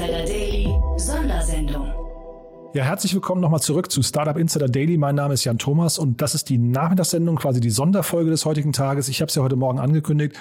Insider Daily Sondersendung. Ja, herzlich willkommen nochmal zurück zu Startup Insider Daily. Mein Name ist Jan Thomas und das ist die Nachmittagssendung, quasi die Sonderfolge des heutigen Tages. Ich habe es ja heute Morgen angekündigt.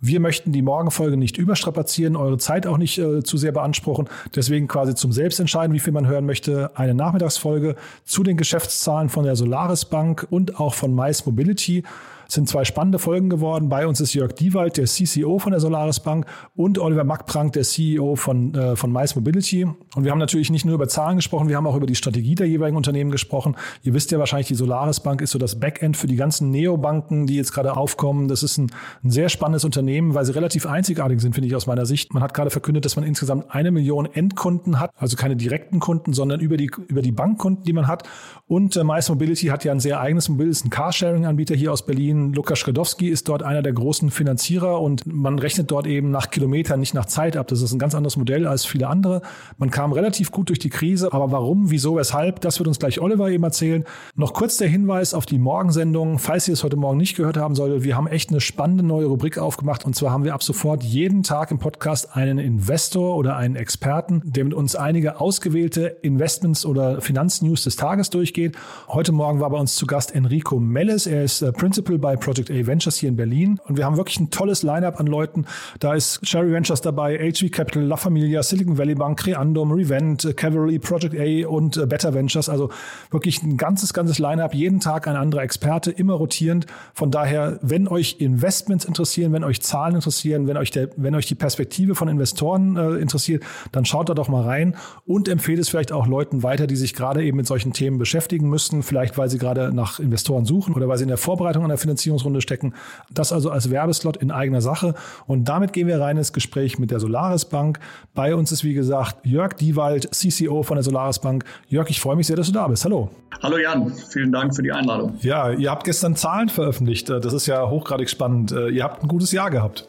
Wir möchten die Morgenfolge nicht überstrapazieren, eure Zeit auch nicht äh, zu sehr beanspruchen. Deswegen quasi zum Selbstentscheiden, wie viel man hören möchte, eine Nachmittagsfolge zu den Geschäftszahlen von der Solaris Bank und auch von Mice Mobility. Sind zwei spannende Folgen geworden. Bei uns ist Jörg Diewald, der CCO von der Solaris Bank und Oliver Mackprank, der CEO von, äh, von Mice Mobility. Und wir haben natürlich nicht nur über Zahlen gesprochen, wir haben auch über die Strategie der jeweiligen Unternehmen gesprochen. Ihr wisst ja wahrscheinlich, die Solaris Bank ist so das Backend für die ganzen Neobanken, die jetzt gerade aufkommen. Das ist ein, ein sehr spannendes Unternehmen, weil sie relativ einzigartig sind, finde ich aus meiner Sicht. Man hat gerade verkündet, dass man insgesamt eine Million Endkunden hat, also keine direkten Kunden, sondern über die, über die Bankkunden, die man hat. Und äh, Mice Mobility hat ja ein sehr eigenes Mobil, ist ein Carsharing-Anbieter hier aus Berlin Lukas Schredowski ist dort einer der großen Finanzierer und man rechnet dort eben nach Kilometern, nicht nach Zeit ab. Das ist ein ganz anderes Modell als viele andere. Man kam relativ gut durch die Krise, aber warum, wieso, weshalb, das wird uns gleich Oliver eben erzählen. Noch kurz der Hinweis auf die Morgensendung, falls ihr es heute Morgen nicht gehört haben solltet. Wir haben echt eine spannende neue Rubrik aufgemacht und zwar haben wir ab sofort jeden Tag im Podcast einen Investor oder einen Experten, der mit uns einige ausgewählte Investments oder Finanznews des Tages durchgeht. Heute Morgen war bei uns zu Gast Enrico Melles. Er ist äh, Principal bei Project A Ventures hier in Berlin. Und wir haben wirklich ein tolles Lineup an Leuten. Da ist Cherry Ventures dabei, HV Capital, La Familia, Silicon Valley Bank, Creandum, Revent, äh, Cavalry, Project A und äh, Better Ventures. Also wirklich ein ganzes, ganzes Lineup. Jeden Tag ein anderer Experte, immer rotierend. Von daher, wenn euch Investments interessieren, wenn euch Zahlen interessieren, wenn euch, der, wenn euch die Perspektive von Investoren äh, interessiert, dann schaut da doch mal rein und empfehlt es vielleicht auch Leuten weiter, die sich gerade eben mit solchen Themen beschäftigen müssten. Vielleicht, weil sie gerade nach Investoren suchen oder weil sie in der Vorbereitung einer Finanzierung Finanzierungsrunde stecken. Das also als Werbeslot in eigener Sache. Und damit gehen wir rein ins Gespräch mit der Solaris Bank. Bei uns ist, wie gesagt, Jörg Diewald, CCO von der Solaris Bank. Jörg, ich freue mich sehr, dass du da bist. Hallo. Hallo Jan, vielen Dank für die Einladung. Ja, ihr habt gestern Zahlen veröffentlicht. Das ist ja hochgradig spannend. Ihr habt ein gutes Jahr gehabt.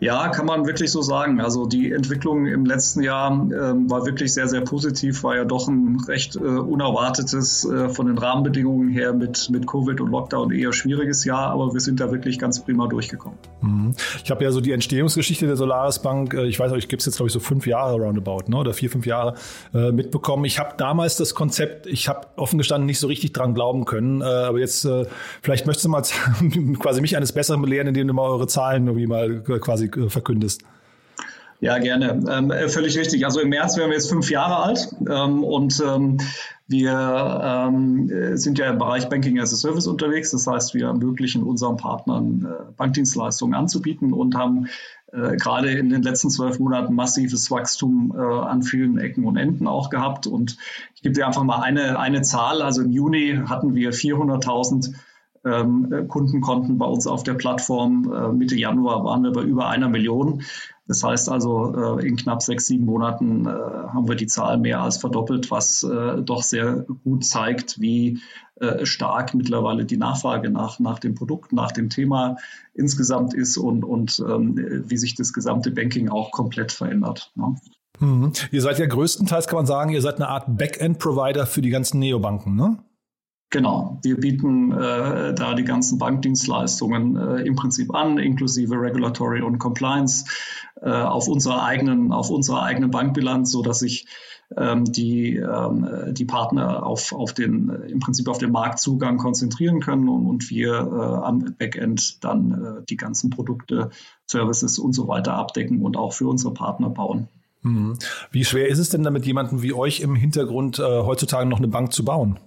Ja, kann man wirklich so sagen. Also die Entwicklung im letzten Jahr ähm, war wirklich sehr, sehr positiv, war ja doch ein recht äh, unerwartetes äh, von den Rahmenbedingungen her mit, mit Covid und Lockdown eher schwieriges Jahr, aber wir sind da wirklich ganz prima durchgekommen. Mhm. Ich habe ja so die Entstehungsgeschichte der Solaris Bank, äh, ich weiß euch, gibt es jetzt glaube ich so fünf Jahre roundabout, ne? oder vier, fünf Jahre äh, mitbekommen. Ich habe damals das Konzept, ich habe offen gestanden nicht so richtig dran glauben können, äh, aber jetzt vielleicht möchtest du mal quasi mich eines Besseren belehren, indem du mal eure Zahlen irgendwie mal quasi äh, verkündest. Ja, gerne. Ähm, äh, völlig richtig. Also im März wären wir jetzt fünf Jahre alt ähm, und ähm, wir ähm, sind ja im Bereich Banking as a Service unterwegs. Das heißt, wir ermöglichen unseren Partnern äh, Bankdienstleistungen anzubieten und haben äh, gerade in den letzten zwölf Monaten massives Wachstum äh, an vielen Ecken und Enden auch gehabt. Und ich gebe dir einfach mal eine, eine Zahl. Also im Juni hatten wir 400.000 ähm, Kundenkonten bei uns auf der Plattform. Äh, Mitte Januar waren wir bei über einer Million. Das heißt also, äh, in knapp sechs, sieben Monaten äh, haben wir die Zahl mehr als verdoppelt, was doch sehr gut zeigt, wie stark mittlerweile die Nachfrage nach, nach dem Produkt, nach dem Thema insgesamt ist und, und ähm, wie sich das gesamte Banking auch komplett verändert. Ne? Mhm. Ihr seid ja größtenteils, kann man sagen, ihr seid eine Art Backend-Provider für die ganzen Neobanken, ne? Genau, wir bieten äh, da die ganzen Bankdienstleistungen äh, im Prinzip an, inklusive Regulatory und Compliance äh, auf unserer eigenen auf unserer eigenen Bankbilanz, so dass sich ähm, die ähm, die Partner auf auf den äh, im Prinzip auf den Marktzugang konzentrieren können und, und wir äh, am Backend dann äh, die ganzen Produkte, Services und so weiter abdecken und auch für unsere Partner bauen. Mhm. Wie schwer ist es denn damit jemanden wie euch im Hintergrund äh, heutzutage noch eine Bank zu bauen?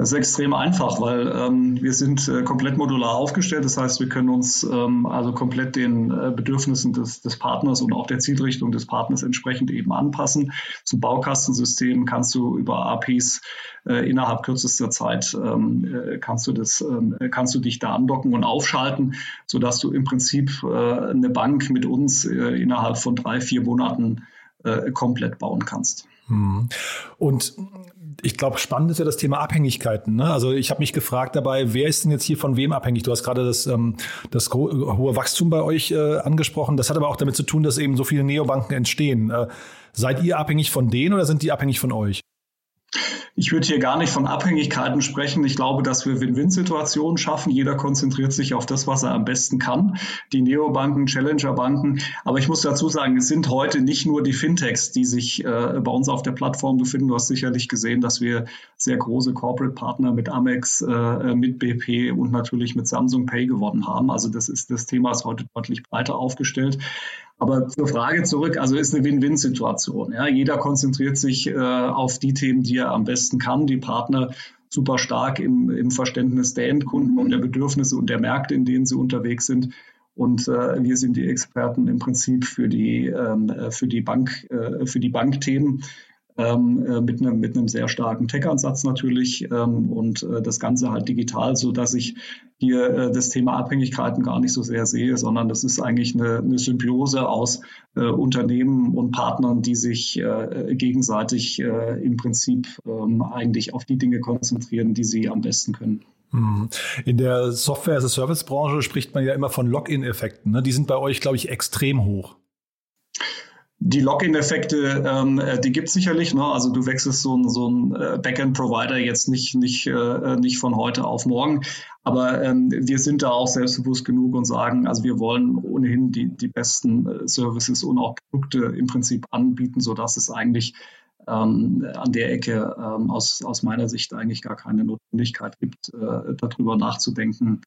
Das ist extrem einfach, weil ähm, wir sind äh, komplett modular aufgestellt. Das heißt, wir können uns ähm, also komplett den äh, Bedürfnissen des, des, Partners und auch der Zielrichtung des Partners entsprechend eben anpassen. Zum Baukastensystem kannst du über APIs äh, innerhalb kürzester Zeit ähm, äh, kannst du das ähm, kannst du dich da andocken und aufschalten, sodass du im Prinzip äh, eine Bank mit uns äh, innerhalb von drei vier Monaten komplett bauen kannst. Hm. Und ich glaube, spannend ist ja das Thema Abhängigkeiten. Ne? Also ich habe mich gefragt dabei, wer ist denn jetzt hier von wem abhängig? Du hast gerade das, ähm, das hohe Wachstum bei euch äh, angesprochen. Das hat aber auch damit zu tun, dass eben so viele Neobanken entstehen. Äh, seid ihr abhängig von denen oder sind die abhängig von euch? Ich würde hier gar nicht von Abhängigkeiten sprechen. Ich glaube, dass wir Win-Win-Situationen schaffen. Jeder konzentriert sich auf das, was er am besten kann. Die Neobanken, Challenger-Banken. Aber ich muss dazu sagen, es sind heute nicht nur die Fintechs, die sich äh, bei uns auf der Plattform befinden. Du hast sicherlich gesehen, dass wir sehr große Corporate-Partner mit Amex, äh, mit BP und natürlich mit Samsung Pay gewonnen haben. Also das ist das Thema ist heute deutlich breiter aufgestellt. Aber zur Frage zurück, also ist eine Win-Win-Situation. Ja, jeder konzentriert sich äh, auf die Themen, die er am besten kann. Die Partner super stark im, im Verständnis der Endkunden und der Bedürfnisse und der Märkte, in denen sie unterwegs sind. Und äh, wir sind die Experten im Prinzip für die, ähm, für die Bank, äh, für die Bankthemen ähm, äh, mit, einem, mit einem sehr starken Tech-Ansatz natürlich ähm, und äh, das Ganze halt digital, so dass ich hier äh, das Thema Abhängigkeiten gar nicht so sehr sehe, sondern das ist eigentlich eine, eine Symbiose aus äh, Unternehmen und Partnern, die sich äh, gegenseitig äh, im Prinzip ähm, eigentlich auf die Dinge konzentrieren, die sie am besten können. Mhm. In der Software-as-a-Service-Branche spricht man ja immer von Login-Effekten. Ne? Die sind bei euch, glaube ich, extrem hoch. Die Login-Effekte, ähm, äh, die gibt es sicherlich. Ne? Also du wechselst so ein, so ein äh, Backend-Provider jetzt nicht, nicht, äh, nicht von heute auf morgen. Aber ähm, wir sind da auch selbstbewusst genug und sagen, also wir wollen ohnehin die, die besten äh, Services und auch Produkte im Prinzip anbieten, sodass es eigentlich ähm, an der Ecke ähm, aus, aus meiner Sicht eigentlich gar keine Notwendigkeit gibt, äh, darüber nachzudenken,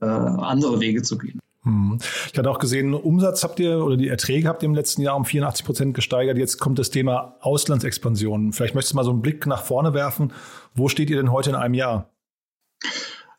äh, andere Wege zu gehen. Hm. Ich hatte auch gesehen, Umsatz habt ihr oder die Erträge habt ihr im letzten Jahr um 84 Prozent gesteigert. Jetzt kommt das Thema Auslandsexpansion. Vielleicht möchtest du mal so einen Blick nach vorne werfen. Wo steht ihr denn heute in einem Jahr?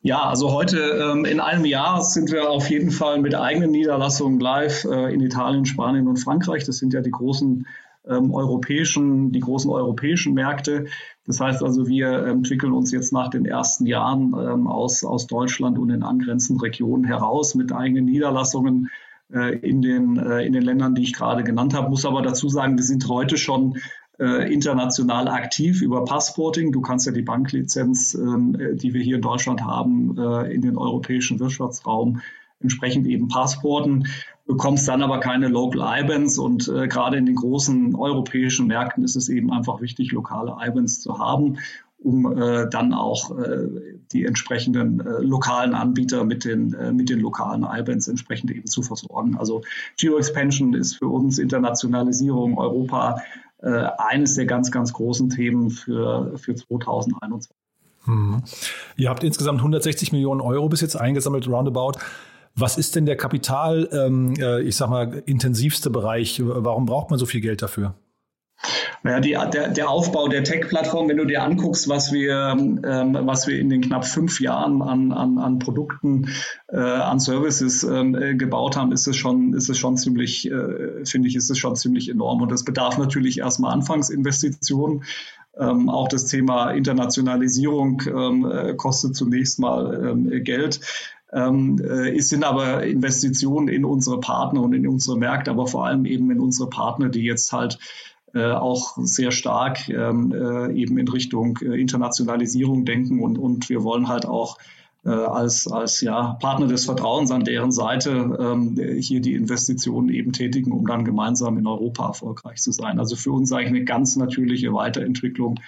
Ja, also heute ähm, in einem Jahr sind wir auf jeden Fall mit eigenen Niederlassungen live äh, in Italien, Spanien und Frankreich. Das sind ja die großen ähm, europäischen, die großen europäischen Märkte. Das heißt also, wir entwickeln uns jetzt nach den ersten Jahren ähm, aus, aus Deutschland und den angrenzenden Regionen heraus mit eigenen Niederlassungen äh, in, den, äh, in den Ländern, die ich gerade genannt habe. Muss aber dazu sagen, wir sind heute schon äh, international aktiv über Passporting. Du kannst ja die Banklizenz, ähm, die wir hier in Deutschland haben, äh, in den europäischen Wirtschaftsraum entsprechend eben Passporten bekommst dann aber keine Local IBANs und äh, gerade in den großen europäischen Märkten ist es eben einfach wichtig, lokale IBANs zu haben, um äh, dann auch äh, die entsprechenden äh, lokalen Anbieter mit den, äh, mit den lokalen IBANs entsprechend eben zu versorgen. Also Geo-Expansion ist für uns Internationalisierung Europa äh, eines der ganz, ganz großen Themen für, für 2021. Hm. Ihr habt insgesamt 160 Millionen Euro bis jetzt eingesammelt, roundabout. Was ist denn der Kapital, ähm, äh, ich sag mal, intensivste Bereich? Warum braucht man so viel Geld dafür? Naja, die, der, der Aufbau der Tech-Plattform, wenn du dir anguckst, was wir, ähm, was wir in den knapp fünf Jahren an, an, an Produkten, äh, an Services ähm, äh, gebaut haben, ist es schon, ist es schon ziemlich, äh, finde ich, ist es schon ziemlich enorm. Und das bedarf natürlich erstmal Anfangsinvestitionen. Ähm, auch das Thema Internationalisierung ähm, äh, kostet zunächst mal ähm, Geld. Ähm, äh, es sind aber Investitionen in unsere Partner und in unsere Märkte, aber vor allem eben in unsere Partner, die jetzt halt äh, auch sehr stark ähm, äh, eben in Richtung äh, Internationalisierung denken und, und wir wollen halt auch äh, als, als ja, Partner des Vertrauens an deren Seite ähm, hier die Investitionen eben tätigen, um dann gemeinsam in Europa erfolgreich zu sein. Also für uns eigentlich eine ganz natürliche Weiterentwicklung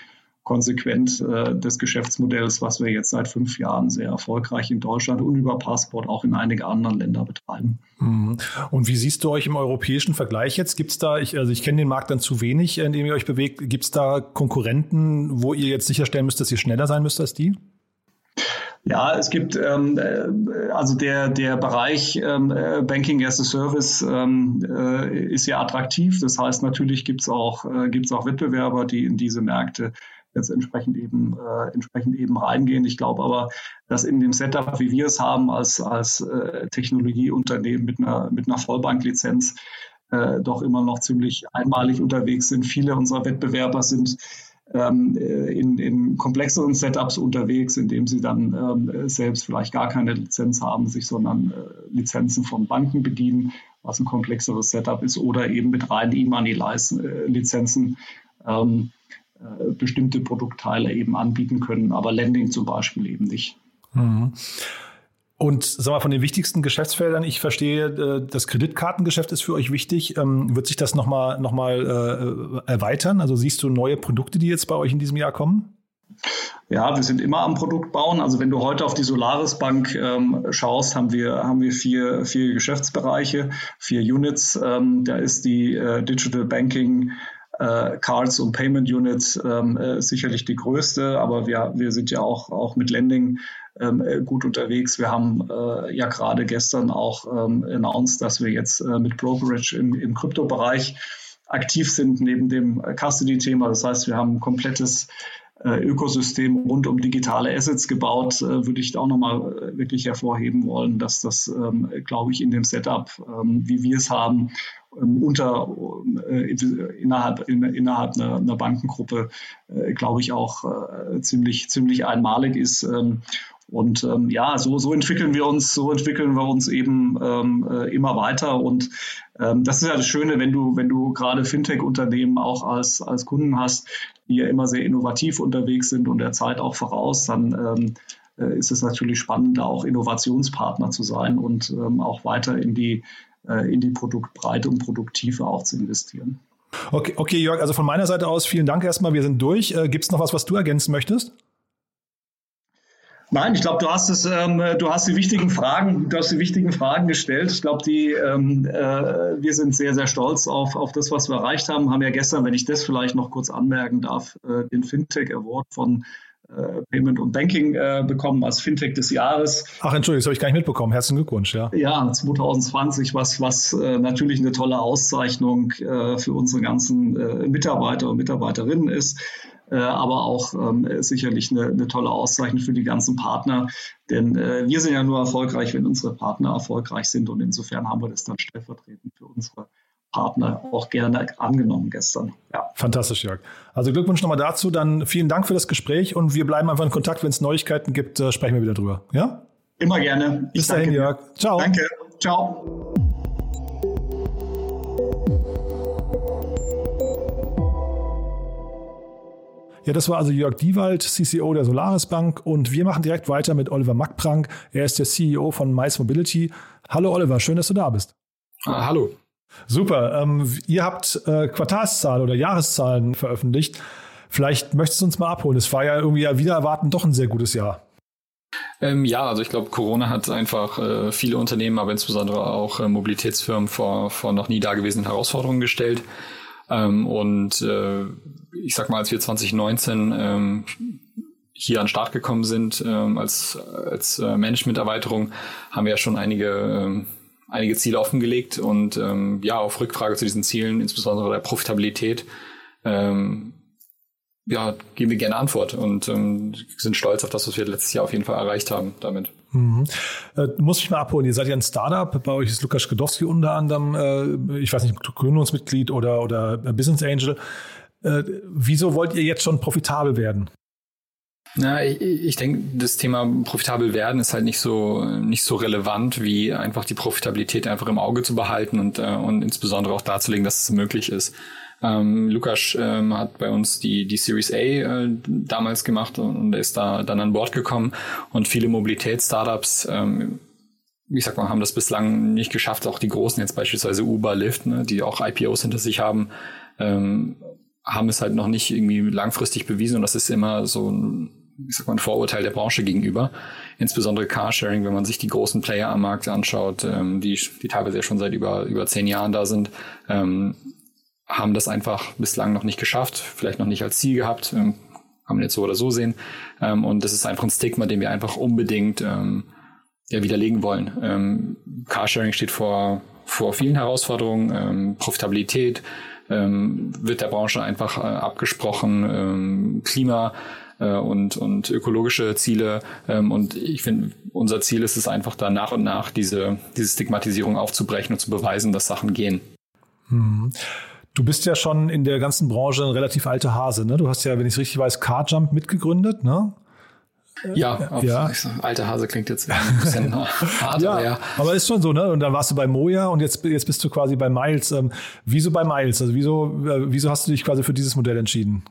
konsequent äh, des Geschäftsmodells, was wir jetzt seit fünf Jahren sehr erfolgreich in Deutschland und über Passport auch in einige anderen Länder betreiben. Mhm. Und wie siehst du euch im europäischen Vergleich jetzt? Gibt es da, ich, also ich kenne den Markt dann zu wenig, in dem ihr euch bewegt, gibt es da Konkurrenten, wo ihr jetzt sicherstellen müsst, dass ihr schneller sein müsst als die? Ja, es gibt ähm, äh, also der der Bereich ähm, äh, Banking as a Service ähm, äh, ist ja attraktiv. Das heißt, natürlich gibt es auch äh, gibt's auch Wettbewerber, die in diese Märkte jetzt entsprechend eben, äh, entsprechend eben reingehen. Ich glaube aber, dass in dem Setup, wie wir es haben als, als äh, Technologieunternehmen mit einer, mit einer Vollbanklizenz, äh, doch immer noch ziemlich einmalig unterwegs sind. Viele unserer Wettbewerber sind ähm, äh, in, in komplexeren Setups unterwegs, indem sie dann ähm, selbst vielleicht gar keine Lizenz haben, sich sondern äh, Lizenzen von Banken bedienen, was ein komplexeres Setup ist, oder eben mit reinen E-Money-Lizenzen ähm, äh, bestimmte Produktteile eben anbieten können, aber Lending zum Beispiel eben nicht. Mhm. Und sag mal, von den wichtigsten Geschäftsfeldern, ich verstehe, äh, das Kreditkartengeschäft ist für euch wichtig. Ähm, wird sich das nochmal noch mal, äh, erweitern? Also siehst du neue Produkte, die jetzt bei euch in diesem Jahr kommen? Ja, wir sind immer am Produkt bauen. Also wenn du heute auf die Solaris Bank ähm, schaust, haben wir, haben wir vier, vier Geschäftsbereiche, vier Units. Ähm, da ist die äh, Digital Banking äh, Cards und Payment Units ähm, äh, sicherlich die größte, aber wir, wir sind ja auch, auch mit Lending ähm, äh, gut unterwegs. Wir haben äh, ja gerade gestern auch ähm, announced, dass wir jetzt äh, mit Brokerage im, im Kryptobereich aktiv sind neben dem Custody-Thema. Das heißt, wir haben ein komplettes äh, Ökosystem rund um digitale Assets gebaut, äh, würde ich auch nochmal äh, wirklich hervorheben wollen, dass das, ähm, glaube ich, in dem Setup, ähm, wie wir es haben, unter innerhalb, innerhalb einer, einer Bankengruppe, glaube ich, auch ziemlich, ziemlich einmalig ist. Und ähm, ja, so, so entwickeln wir uns, so entwickeln wir uns eben ähm, äh, immer weiter. Und ähm, das ist ja das Schöne, wenn du, wenn du gerade Fintech-Unternehmen auch als, als Kunden hast, die ja immer sehr innovativ unterwegs sind und der Zeit auch voraus, dann ähm, äh, ist es natürlich spannend, da auch Innovationspartner zu sein und ähm, auch weiter in die, äh, in die Produktbreite und Produkttiefe auch zu investieren. Okay, okay, Jörg, also von meiner Seite aus vielen Dank erstmal. Wir sind durch. Äh, Gibt es noch was, was du ergänzen möchtest? Nein, ich glaube, du hast es, ähm, du hast die wichtigen Fragen, du hast die wichtigen Fragen gestellt. Ich glaube, die, ähm, äh, wir sind sehr, sehr stolz auf, auf das, was wir erreicht haben. Haben ja gestern, wenn ich das vielleicht noch kurz anmerken darf, äh, den Fintech Award von äh, Payment und Banking äh, bekommen als Fintech des Jahres. Ach, Entschuldigung, das habe ich gar nicht mitbekommen. Herzlichen Glückwunsch, ja. Ja, 2020, was, was äh, natürlich eine tolle Auszeichnung äh, für unsere ganzen äh, Mitarbeiter und Mitarbeiterinnen ist. Äh, aber auch ähm, sicherlich eine, eine, tolle Auszeichnung für die ganzen Partner. Denn äh, wir sind ja nur erfolgreich, wenn unsere Partner erfolgreich sind. Und insofern haben wir das dann stellvertretend für unsere Partner auch gerne angenommen gestern. Ja. Fantastisch, Jörg. Also Glückwunsch nochmal dazu. Dann vielen Dank für das Gespräch und wir bleiben einfach in Kontakt. Wenn es Neuigkeiten gibt, äh, sprechen wir wieder drüber. Ja? Immer gerne. Ich Bis dahin, Jörg. Ciao. Danke. Ciao. Ja, das war also Jörg Diewald, CCO der Solaris Bank und wir machen direkt weiter mit Oliver Mackprank. Er ist der CEO von Mice Mobility. Hallo Oliver, schön, dass du da bist. Ah, hallo. Super. Ähm, ihr habt äh, Quartalszahlen oder Jahreszahlen veröffentlicht. Vielleicht möchtest du uns mal abholen. Es war ja irgendwie ja wieder erwarten doch ein sehr gutes Jahr. Ähm, ja, also ich glaube, Corona hat einfach äh, viele Unternehmen, aber insbesondere auch äh, Mobilitätsfirmen vor, vor noch nie dagewesenen Herausforderungen gestellt. Ähm, und äh, ich sag mal, als wir 2019 ähm, hier an den Start gekommen sind ähm, als, als äh, Management-Erweiterung, haben wir ja schon einige, ähm, einige Ziele offengelegt und ähm, ja, auf Rückfrage zu diesen Zielen, insbesondere der Profitabilität, ähm, ja, geben wir gerne Antwort und ähm, sind stolz auf das, was wir letztes Jahr auf jeden Fall erreicht haben damit. Mhm. Äh, muss ich mal abholen. Ihr seid ja ein Startup. Bei euch ist Lukas Skedowski unter anderem, äh, ich weiß nicht, Gründungsmitglied oder, oder Business Angel. Äh, wieso wollt ihr jetzt schon profitabel werden? Na, ich, ich denke, das Thema profitabel werden ist halt nicht so nicht so relevant, wie einfach die Profitabilität einfach im Auge zu behalten und, äh, und insbesondere auch darzulegen, dass es möglich ist. Ähm, Lukas ähm, hat bei uns die, die Series A äh, damals gemacht und, und ist da dann an Bord gekommen. Und viele Mobilitätsstartups, ähm, ich sag mal, haben das bislang nicht geschafft. Auch die großen, jetzt beispielsweise Uber, Lyft, ne, die auch IPOs hinter sich haben, ähm, haben es halt noch nicht irgendwie langfristig bewiesen. Und das ist immer so ich sag mal, ein Vorurteil der Branche gegenüber. Insbesondere Carsharing, wenn man sich die großen Player am Markt anschaut, ähm, die, die teilweise ja schon seit über, über zehn Jahren da sind, ähm, haben das einfach bislang noch nicht geschafft, vielleicht noch nicht als Ziel gehabt, ähm, kann man jetzt so oder so sehen. Ähm, und das ist einfach ein Stigma, den wir einfach unbedingt ähm, ja, widerlegen wollen. Ähm, Carsharing steht vor, vor vielen Herausforderungen, ähm, Profitabilität ähm, wird der Branche einfach äh, abgesprochen, ähm, Klima äh, und, und ökologische Ziele. Ähm, und ich finde, unser Ziel ist es einfach da nach und nach diese, diese Stigmatisierung aufzubrechen und zu beweisen, dass Sachen gehen. Hm. Du bist ja schon in der ganzen Branche ein relativ alter Hase. Ne? Du hast ja, wenn ich es richtig weiß, Carjump mitgegründet. Ne? Ja, ja. alter Hase klingt jetzt ein bisschen hart, ja, aber ja. Aber ist schon so, ne? Und dann warst du bei Moja und jetzt, jetzt bist du quasi bei Miles. Ähm, wieso bei Miles? Also wieso, äh, wieso hast du dich quasi für dieses Modell entschieden?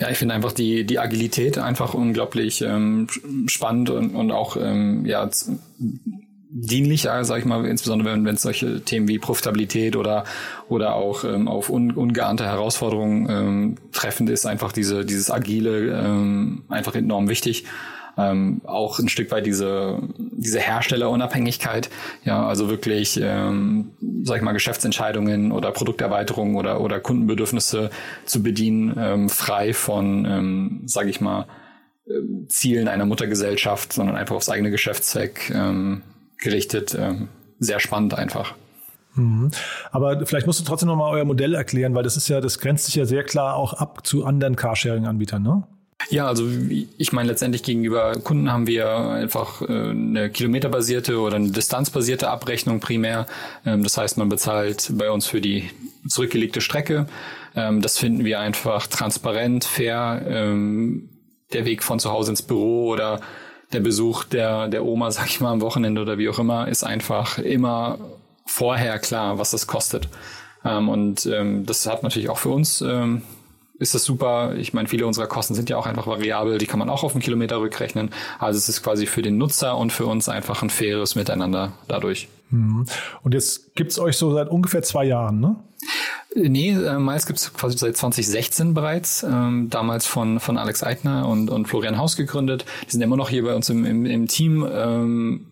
Ja, ich finde einfach die, die Agilität einfach unglaublich ähm, spannend und, und auch ähm, ja, dienlich, sage ich mal, insbesondere wenn es solche Themen wie Profitabilität oder oder auch ähm, auf un, ungeahnte Herausforderungen ähm, treffend ist, einfach diese dieses agile ähm, einfach enorm wichtig. Ähm, auch ein Stück weit diese diese Herstellerunabhängigkeit, ja, also wirklich, ähm, sag ich mal, Geschäftsentscheidungen oder Produkterweiterungen oder oder Kundenbedürfnisse zu bedienen, ähm, frei von, ähm, sage ich mal, äh, Zielen einer Muttergesellschaft, sondern einfach aufs eigene Geschäftszweck ähm, gerichtet. Ähm, sehr spannend einfach. Mhm. Aber vielleicht musst du trotzdem nochmal euer Modell erklären, weil das ist ja, das grenzt sich ja sehr klar auch ab zu anderen Carsharing-Anbietern, ne? Ja, also ich meine, letztendlich gegenüber Kunden haben wir einfach äh, eine kilometerbasierte oder eine distanzbasierte Abrechnung primär. Ähm, das heißt, man bezahlt bei uns für die zurückgelegte Strecke. Ähm, das finden wir einfach transparent, fair. Ähm, der Weg von zu Hause ins Büro oder der Besuch der, der Oma, sag ich mal, am Wochenende oder wie auch immer, ist einfach immer vorher klar, was das kostet. Und das hat natürlich auch für uns ist das super. Ich meine, viele unserer Kosten sind ja auch einfach variabel, die kann man auch auf einen Kilometer rückrechnen. Also es ist quasi für den Nutzer und für uns einfach ein faires Miteinander dadurch. Mhm. Und jetzt gibt's euch so seit ungefähr zwei Jahren, ne? Nee, äh, Miles gibt es quasi seit 2016 bereits, ähm, damals von, von Alex Eitner und, und Florian Haus gegründet. Die sind immer noch hier bei uns im, im, im Team. Ähm,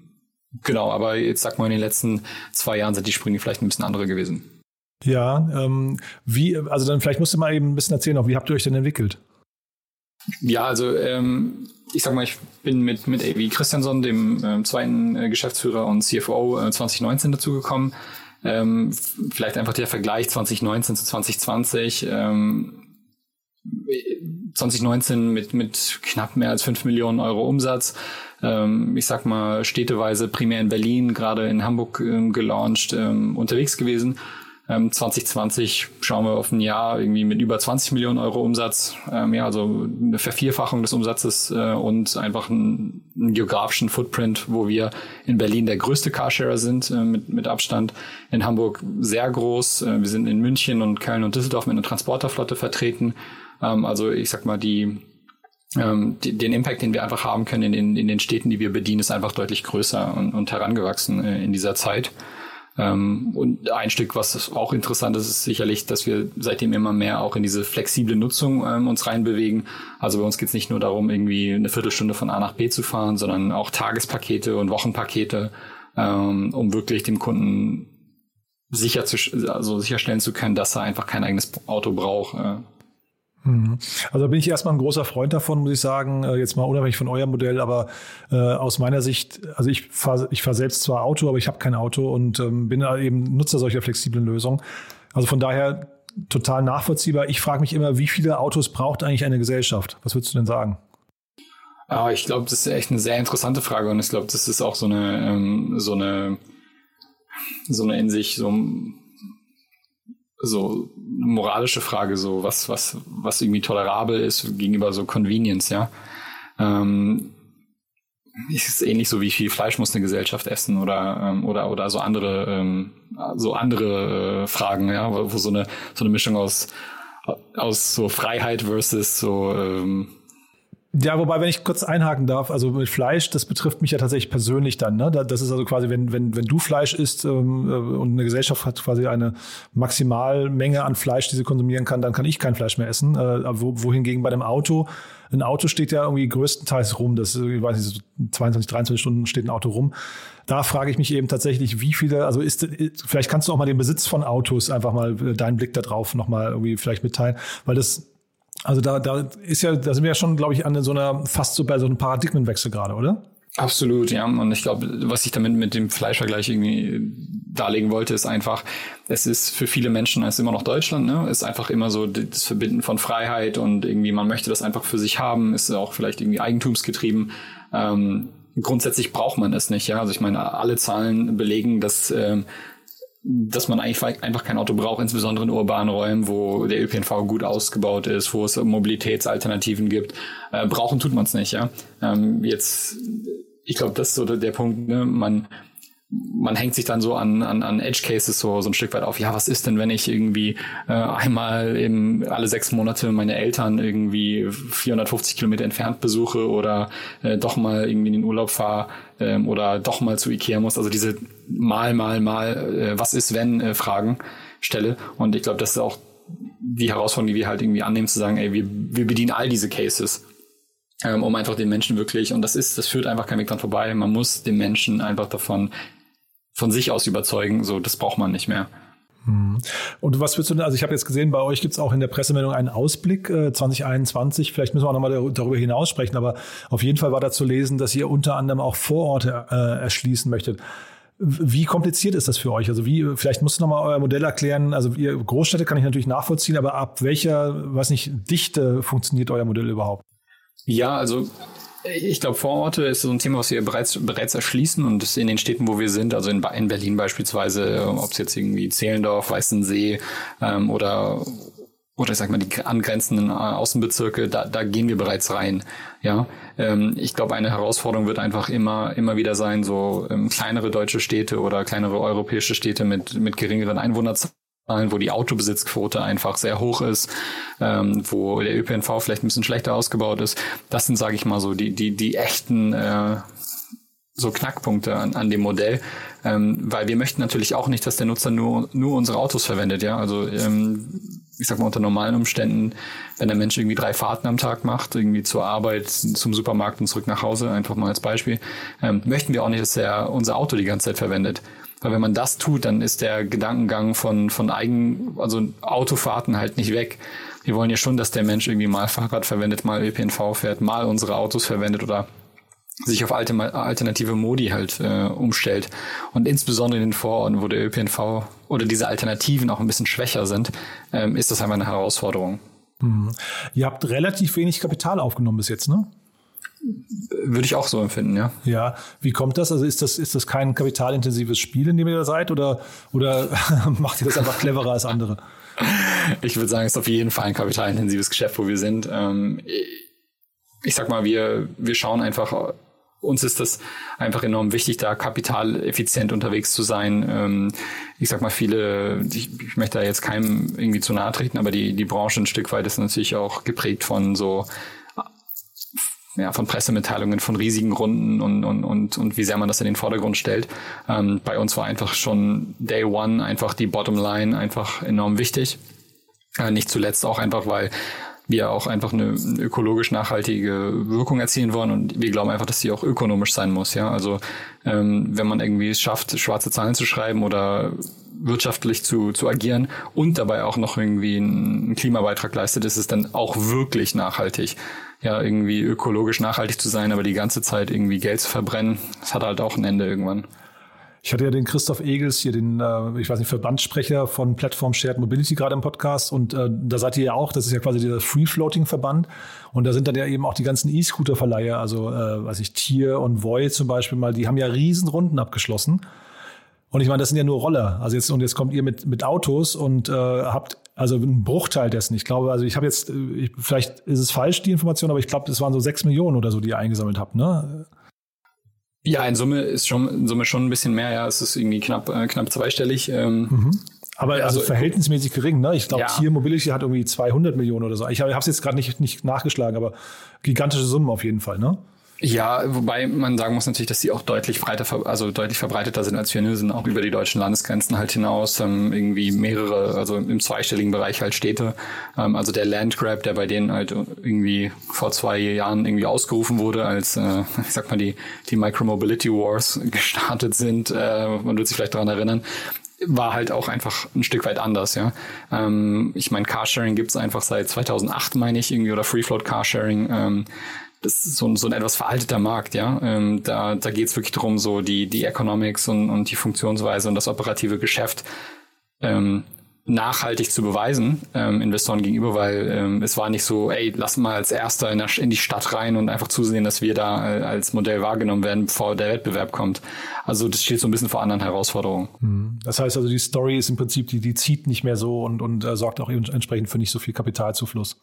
genau, aber jetzt sag mal, in den letzten zwei Jahren sind die Sprünge vielleicht ein bisschen andere gewesen. Ja, ähm, wie, also dann vielleicht musst du mal eben ein bisschen erzählen, auch wie habt ihr euch denn entwickelt? Ja, also ähm, ich sag mal, ich bin mit, mit AV Christianson, dem äh, zweiten äh, Geschäftsführer und CFO, äh, 2019 dazugekommen. Ähm, vielleicht einfach der Vergleich 2019 zu 2020. Ähm, 2019 mit, mit knapp mehr als 5 Millionen Euro Umsatz. Ähm, ich sag mal, städteweise primär in Berlin, gerade in Hamburg ähm, gelauncht, ähm, unterwegs gewesen 2020 ähm, schauen wir auf ein Jahr irgendwie mit über 20 Millionen Euro Umsatz, ähm, ja, also eine Vervierfachung des Umsatzes äh, und einfach einen, einen, geografischen Footprint, wo wir in Berlin der größte Carsharer sind äh, mit, mit Abstand, in Hamburg sehr groß, äh, wir sind in München und Köln und Düsseldorf mit einer Transporterflotte vertreten. Ähm, also ich sag mal, die ähm, die, den Impact, den wir einfach haben können in den, in den Städten, die wir bedienen, ist einfach deutlich größer und, und herangewachsen äh, in dieser Zeit. Ähm, und ein Stück, was auch interessant ist, ist sicherlich, dass wir seitdem immer mehr auch in diese flexible Nutzung ähm, uns reinbewegen. Also bei uns geht es nicht nur darum, irgendwie eine Viertelstunde von A nach B zu fahren, sondern auch Tagespakete und Wochenpakete, ähm, um wirklich dem Kunden sicher zu, also sicherstellen zu können, dass er einfach kein eigenes Auto braucht. Äh. Also bin ich erstmal ein großer Freund davon, muss ich sagen, äh, jetzt mal unabhängig von eurem Modell, aber äh, aus meiner Sicht, also ich fahre ich fahr selbst zwar Auto, aber ich habe kein Auto und ähm, bin eben Nutzer solcher flexiblen Lösungen. Also von daher total nachvollziehbar. Ich frage mich immer, wie viele Autos braucht eigentlich eine Gesellschaft? Was würdest du denn sagen? Ja, ich glaube, das ist echt eine sehr interessante Frage und ich glaube, das ist auch so eine, ähm, so eine, so eine in sich so so moralische Frage, so was, was, was irgendwie tolerabel ist gegenüber so Convenience, ja. Ähm, ist ähnlich so wie viel Fleisch muss eine Gesellschaft essen oder ähm, oder oder so andere ähm, so andere äh, Fragen, ja, wo, wo so eine so eine Mischung aus aus so Freiheit versus so ähm, ja, wobei, wenn ich kurz einhaken darf, also mit Fleisch, das betrifft mich ja tatsächlich persönlich dann. Ne? Das ist also quasi, wenn, wenn, wenn du Fleisch isst ähm, äh, und eine Gesellschaft hat quasi eine Maximalmenge an Fleisch, die sie konsumieren kann, dann kann ich kein Fleisch mehr essen. Äh, wo, wohingegen bei dem Auto, ein Auto steht ja irgendwie größtenteils rum, das, ich weiß nicht, so 22, 23 Stunden steht ein Auto rum. Da frage ich mich eben tatsächlich, wie viele, also ist, vielleicht kannst du auch mal den Besitz von Autos einfach mal äh, deinen Blick da drauf nochmal irgendwie vielleicht mitteilen, weil das also da, da ist ja, da sind wir ja schon, glaube ich, an so einer fast so bei so einem Paradigmenwechsel gerade, oder? Absolut, ja. Und ich glaube, was ich damit mit dem Fleischvergleich irgendwie darlegen wollte, ist einfach, es ist für viele Menschen, es ist immer noch Deutschland, ne? Ist einfach immer so das Verbinden von Freiheit und irgendwie, man möchte das einfach für sich haben, ist auch vielleicht irgendwie eigentumsgetrieben. Ähm, grundsätzlich braucht man es nicht, ja. Also ich meine, alle Zahlen belegen, dass ähm, dass man eigentlich einfach kein Auto braucht, insbesondere in urbanen Räumen, wo der ÖPNV gut ausgebaut ist, wo es Mobilitätsalternativen gibt. Äh, brauchen tut man es nicht, ja. Ähm, jetzt, ich glaube, das ist so der Punkt, ne? man man hängt sich dann so an, an, an Edge Cases so, so ein Stück weit auf. Ja, was ist denn, wenn ich irgendwie äh, einmal im, alle sechs Monate meine Eltern irgendwie 450 Kilometer entfernt besuche oder äh, doch mal irgendwie in den Urlaub fahre ähm, oder doch mal zu Ikea muss. Also diese mal, mal, mal, äh, was ist, wenn äh, Fragen stelle. Und ich glaube, das ist auch die Herausforderung, die wir halt irgendwie annehmen, zu sagen, ey, wir, wir bedienen all diese Cases ähm, um einfach den Menschen wirklich, und das ist, das führt einfach kein Weg dran vorbei, man muss den Menschen einfach davon von sich aus überzeugen, so das braucht man nicht mehr. Hm. Und was würdest du denn, also ich habe jetzt gesehen, bei euch gibt es auch in der Pressemeldung einen Ausblick äh, 2021, vielleicht müssen wir auch nochmal darüber hinaus sprechen, aber auf jeden Fall war da zu lesen, dass ihr unter anderem auch Vororte äh, erschließen möchtet. Wie kompliziert ist das für euch? Also wie, vielleicht musst du nochmal euer Modell erklären. Also ihr Großstädte kann ich natürlich nachvollziehen, aber ab welcher, weiß nicht, Dichte funktioniert euer Modell überhaupt? Ja, also ich glaube, Vororte ist so ein Thema, was wir bereits, bereits erschließen und in den Städten, wo wir sind, also in, in Berlin beispielsweise, ob es jetzt irgendwie Zehlendorf, Weißensee ähm, oder oder ich sag mal die angrenzenden äh, Außenbezirke, da, da gehen wir bereits rein. Ja, ähm, ich glaube, eine Herausforderung wird einfach immer immer wieder sein, so ähm, kleinere deutsche Städte oder kleinere europäische Städte mit mit geringeren Einwohnerzahlen wo die Autobesitzquote einfach sehr hoch ist, ähm, wo der ÖPNV vielleicht ein bisschen schlechter ausgebaut ist. Das sind, sage ich mal, so die, die, die echten äh, so Knackpunkte an, an dem Modell, ähm, weil wir möchten natürlich auch nicht, dass der Nutzer nur, nur unsere Autos verwendet, ja. Also ähm, ich sag mal unter normalen Umständen, wenn der Mensch irgendwie drei Fahrten am Tag macht, irgendwie zur Arbeit, zum Supermarkt und zurück nach Hause, einfach mal als Beispiel, ähm, möchten wir auch nicht, dass er unser Auto die ganze Zeit verwendet. Weil wenn man das tut, dann ist der Gedankengang von, von eigen, also Autofahrten halt nicht weg. Wir wollen ja schon, dass der Mensch irgendwie mal Fahrrad verwendet, mal ÖPNV fährt, mal unsere Autos verwendet oder sich auf alte, alternative Modi halt äh, umstellt. Und insbesondere in den Vororten, wo der ÖPNV oder diese Alternativen auch ein bisschen schwächer sind, ähm, ist das einfach eine Herausforderung. Hm. Ihr habt relativ wenig Kapital aufgenommen bis jetzt, ne? Würde ich auch so empfinden, ja. Ja, wie kommt das? Also ist das, ist das kein kapitalintensives Spiel, in dem ihr da seid, oder, oder macht ihr das einfach cleverer als andere? Ich würde sagen, es ist auf jeden Fall ein kapitalintensives Geschäft, wo wir sind. Ähm, ich sag mal, wir, wir schauen einfach, uns ist das einfach enorm wichtig, da kapitaleffizient unterwegs zu sein. Ähm, ich sag mal, viele, ich, ich möchte da jetzt keinem irgendwie zu nahe treten, aber die, die Branche ein Stück weit ist natürlich auch geprägt von so ja, von Pressemitteilungen, von riesigen Runden und, und, und, und wie sehr man das in den Vordergrund stellt. Ähm, bei uns war einfach schon Day One einfach die Bottomline einfach enorm wichtig. Äh, nicht zuletzt auch einfach, weil wir auch einfach eine, ökologisch nachhaltige Wirkung erzielen wollen und wir glauben einfach, dass sie auch ökonomisch sein muss. Ja, also ähm, wenn man irgendwie es schafft, schwarze Zahlen zu schreiben oder wirtschaftlich zu, zu agieren und dabei auch noch irgendwie einen Klimabeitrag leistet, ist es dann auch wirklich nachhaltig. Ja, irgendwie ökologisch nachhaltig zu sein, aber die ganze Zeit irgendwie Geld zu verbrennen, das hat halt auch ein Ende irgendwann. Ich hatte ja den Christoph Egels hier, den, äh, ich weiß nicht, Verbandssprecher von Plattform Shared Mobility gerade im Podcast. Und äh, da seid ihr ja auch, das ist ja quasi dieser Free-Floating-Verband. Und da sind dann ja eben auch die ganzen E-Scooter-Verleiher, also äh, weiß ich, Tier und Voy zum Beispiel mal, die haben ja Riesenrunden abgeschlossen. Und ich meine, das sind ja nur Roller. Also jetzt, und jetzt kommt ihr mit, mit Autos und äh, habt also einen Bruchteil dessen. Ich glaube, also ich habe jetzt, äh, ich, vielleicht ist es falsch, die Information, aber ich glaube, das waren so sechs Millionen oder so, die ihr eingesammelt habt, ne? Ja, in Summe ist schon in Summe schon ein bisschen mehr, ja. Es ist irgendwie knapp, äh, knapp zweistellig. Ähm, mhm. Aber also, also verhältnismäßig gering, ne? Ich glaube, ja. Tier Mobility hat irgendwie 200 Millionen oder so. Ich habe es jetzt gerade nicht, nicht nachgeschlagen, aber gigantische Summen auf jeden Fall, ne? Ja, wobei man sagen muss natürlich, dass die auch deutlich breiter, also deutlich verbreiteter sind als wir. Wir sind auch über die deutschen Landesgrenzen halt hinaus, ähm, irgendwie mehrere, also im zweistelligen Bereich halt Städte. Ähm, also der Landgrab, der bei denen halt irgendwie vor zwei Jahren irgendwie ausgerufen wurde, als, äh, ich sag mal, die, die Micromobility Wars gestartet sind, äh, man wird sich vielleicht daran erinnern, war halt auch einfach ein Stück weit anders, ja. Ähm, ich meine, Carsharing gibt's einfach seit 2008, meine ich, irgendwie, oder Free Float Carsharing. Ähm, das ist so ein, so ein etwas veralteter Markt, ja. Ähm, da da geht es wirklich darum, so die, die Economics und, und die Funktionsweise und das operative Geschäft ähm, nachhaltig zu beweisen, ähm, Investoren gegenüber, weil ähm, es war nicht so, ey, lass mal als Erster in, der, in die Stadt rein und einfach zusehen, dass wir da äh, als Modell wahrgenommen werden, bevor der Wettbewerb kommt. Also das steht so ein bisschen vor anderen Herausforderungen. Hm. Das heißt also, die Story ist im Prinzip, die, die zieht nicht mehr so und, und äh, sorgt auch entsprechend für nicht so viel Kapitalzufluss.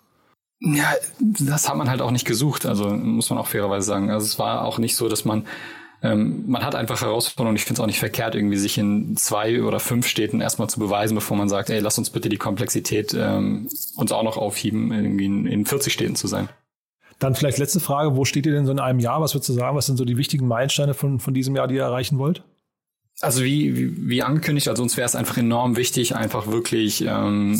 Ja, das hat man halt auch nicht gesucht, also muss man auch fairerweise sagen. Also es war auch nicht so, dass man ähm, man hat einfach Herausforderungen. Ich finde es auch nicht verkehrt, irgendwie sich in zwei oder fünf Städten erstmal zu beweisen, bevor man sagt, ey, lass uns bitte die Komplexität ähm, uns auch noch aufheben, irgendwie in, in 40 Städten zu sein. Dann vielleicht letzte Frage, wo steht ihr denn so in einem Jahr? Was würdest du sagen? Was sind so die wichtigen Meilensteine von, von diesem Jahr, die ihr erreichen wollt? Also wie, wie, wie angekündigt, also uns wäre es einfach enorm wichtig, einfach wirklich ähm,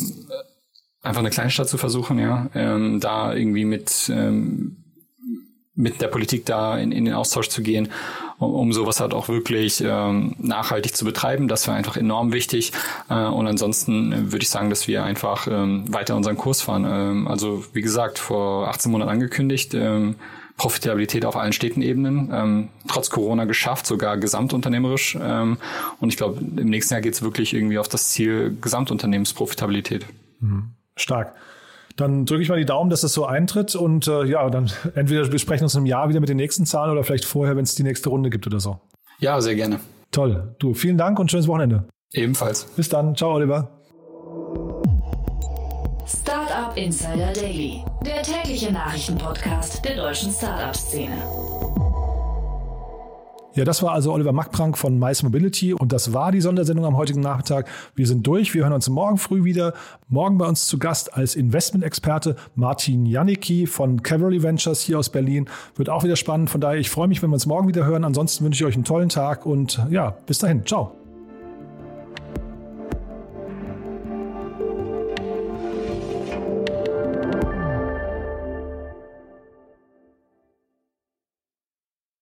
einfach eine Kleinstadt zu versuchen, ja, ähm, da irgendwie mit ähm, mit der Politik da in, in den Austausch zu gehen, um, um sowas halt auch wirklich ähm, nachhaltig zu betreiben. Das wäre einfach enorm wichtig. Äh, und ansonsten würde ich sagen, dass wir einfach ähm, weiter unseren Kurs fahren. Ähm, also wie gesagt, vor 18 Monaten angekündigt. Ähm, Profitabilität auf allen Städtenebenen, ähm, trotz Corona geschafft, sogar gesamtunternehmerisch. Ähm, und ich glaube, im nächsten Jahr geht es wirklich irgendwie auf das Ziel Gesamtunternehmensprofitabilität. Mhm. Stark. Dann drücke ich mal die Daumen, dass das so eintritt und äh, ja, dann entweder wir sprechen uns im Jahr wieder mit den nächsten Zahlen oder vielleicht vorher, wenn es die nächste Runde gibt oder so. Ja, sehr gerne. Toll. Du, vielen Dank und schönes Wochenende. Ebenfalls. Bis dann. Ciao, Oliver. Startup Insider Daily, der tägliche Nachrichtenpodcast der deutschen Startup-Szene. Ja, das war also Oliver Mackprank von Mice Mobility und das war die Sondersendung am heutigen Nachmittag. Wir sind durch. Wir hören uns morgen früh wieder. Morgen bei uns zu Gast als Investmentexperte Martin Janicki von Cavalry Ventures hier aus Berlin. Wird auch wieder spannend. Von daher, ich freue mich, wenn wir uns morgen wieder hören. Ansonsten wünsche ich euch einen tollen Tag und ja, bis dahin. Ciao.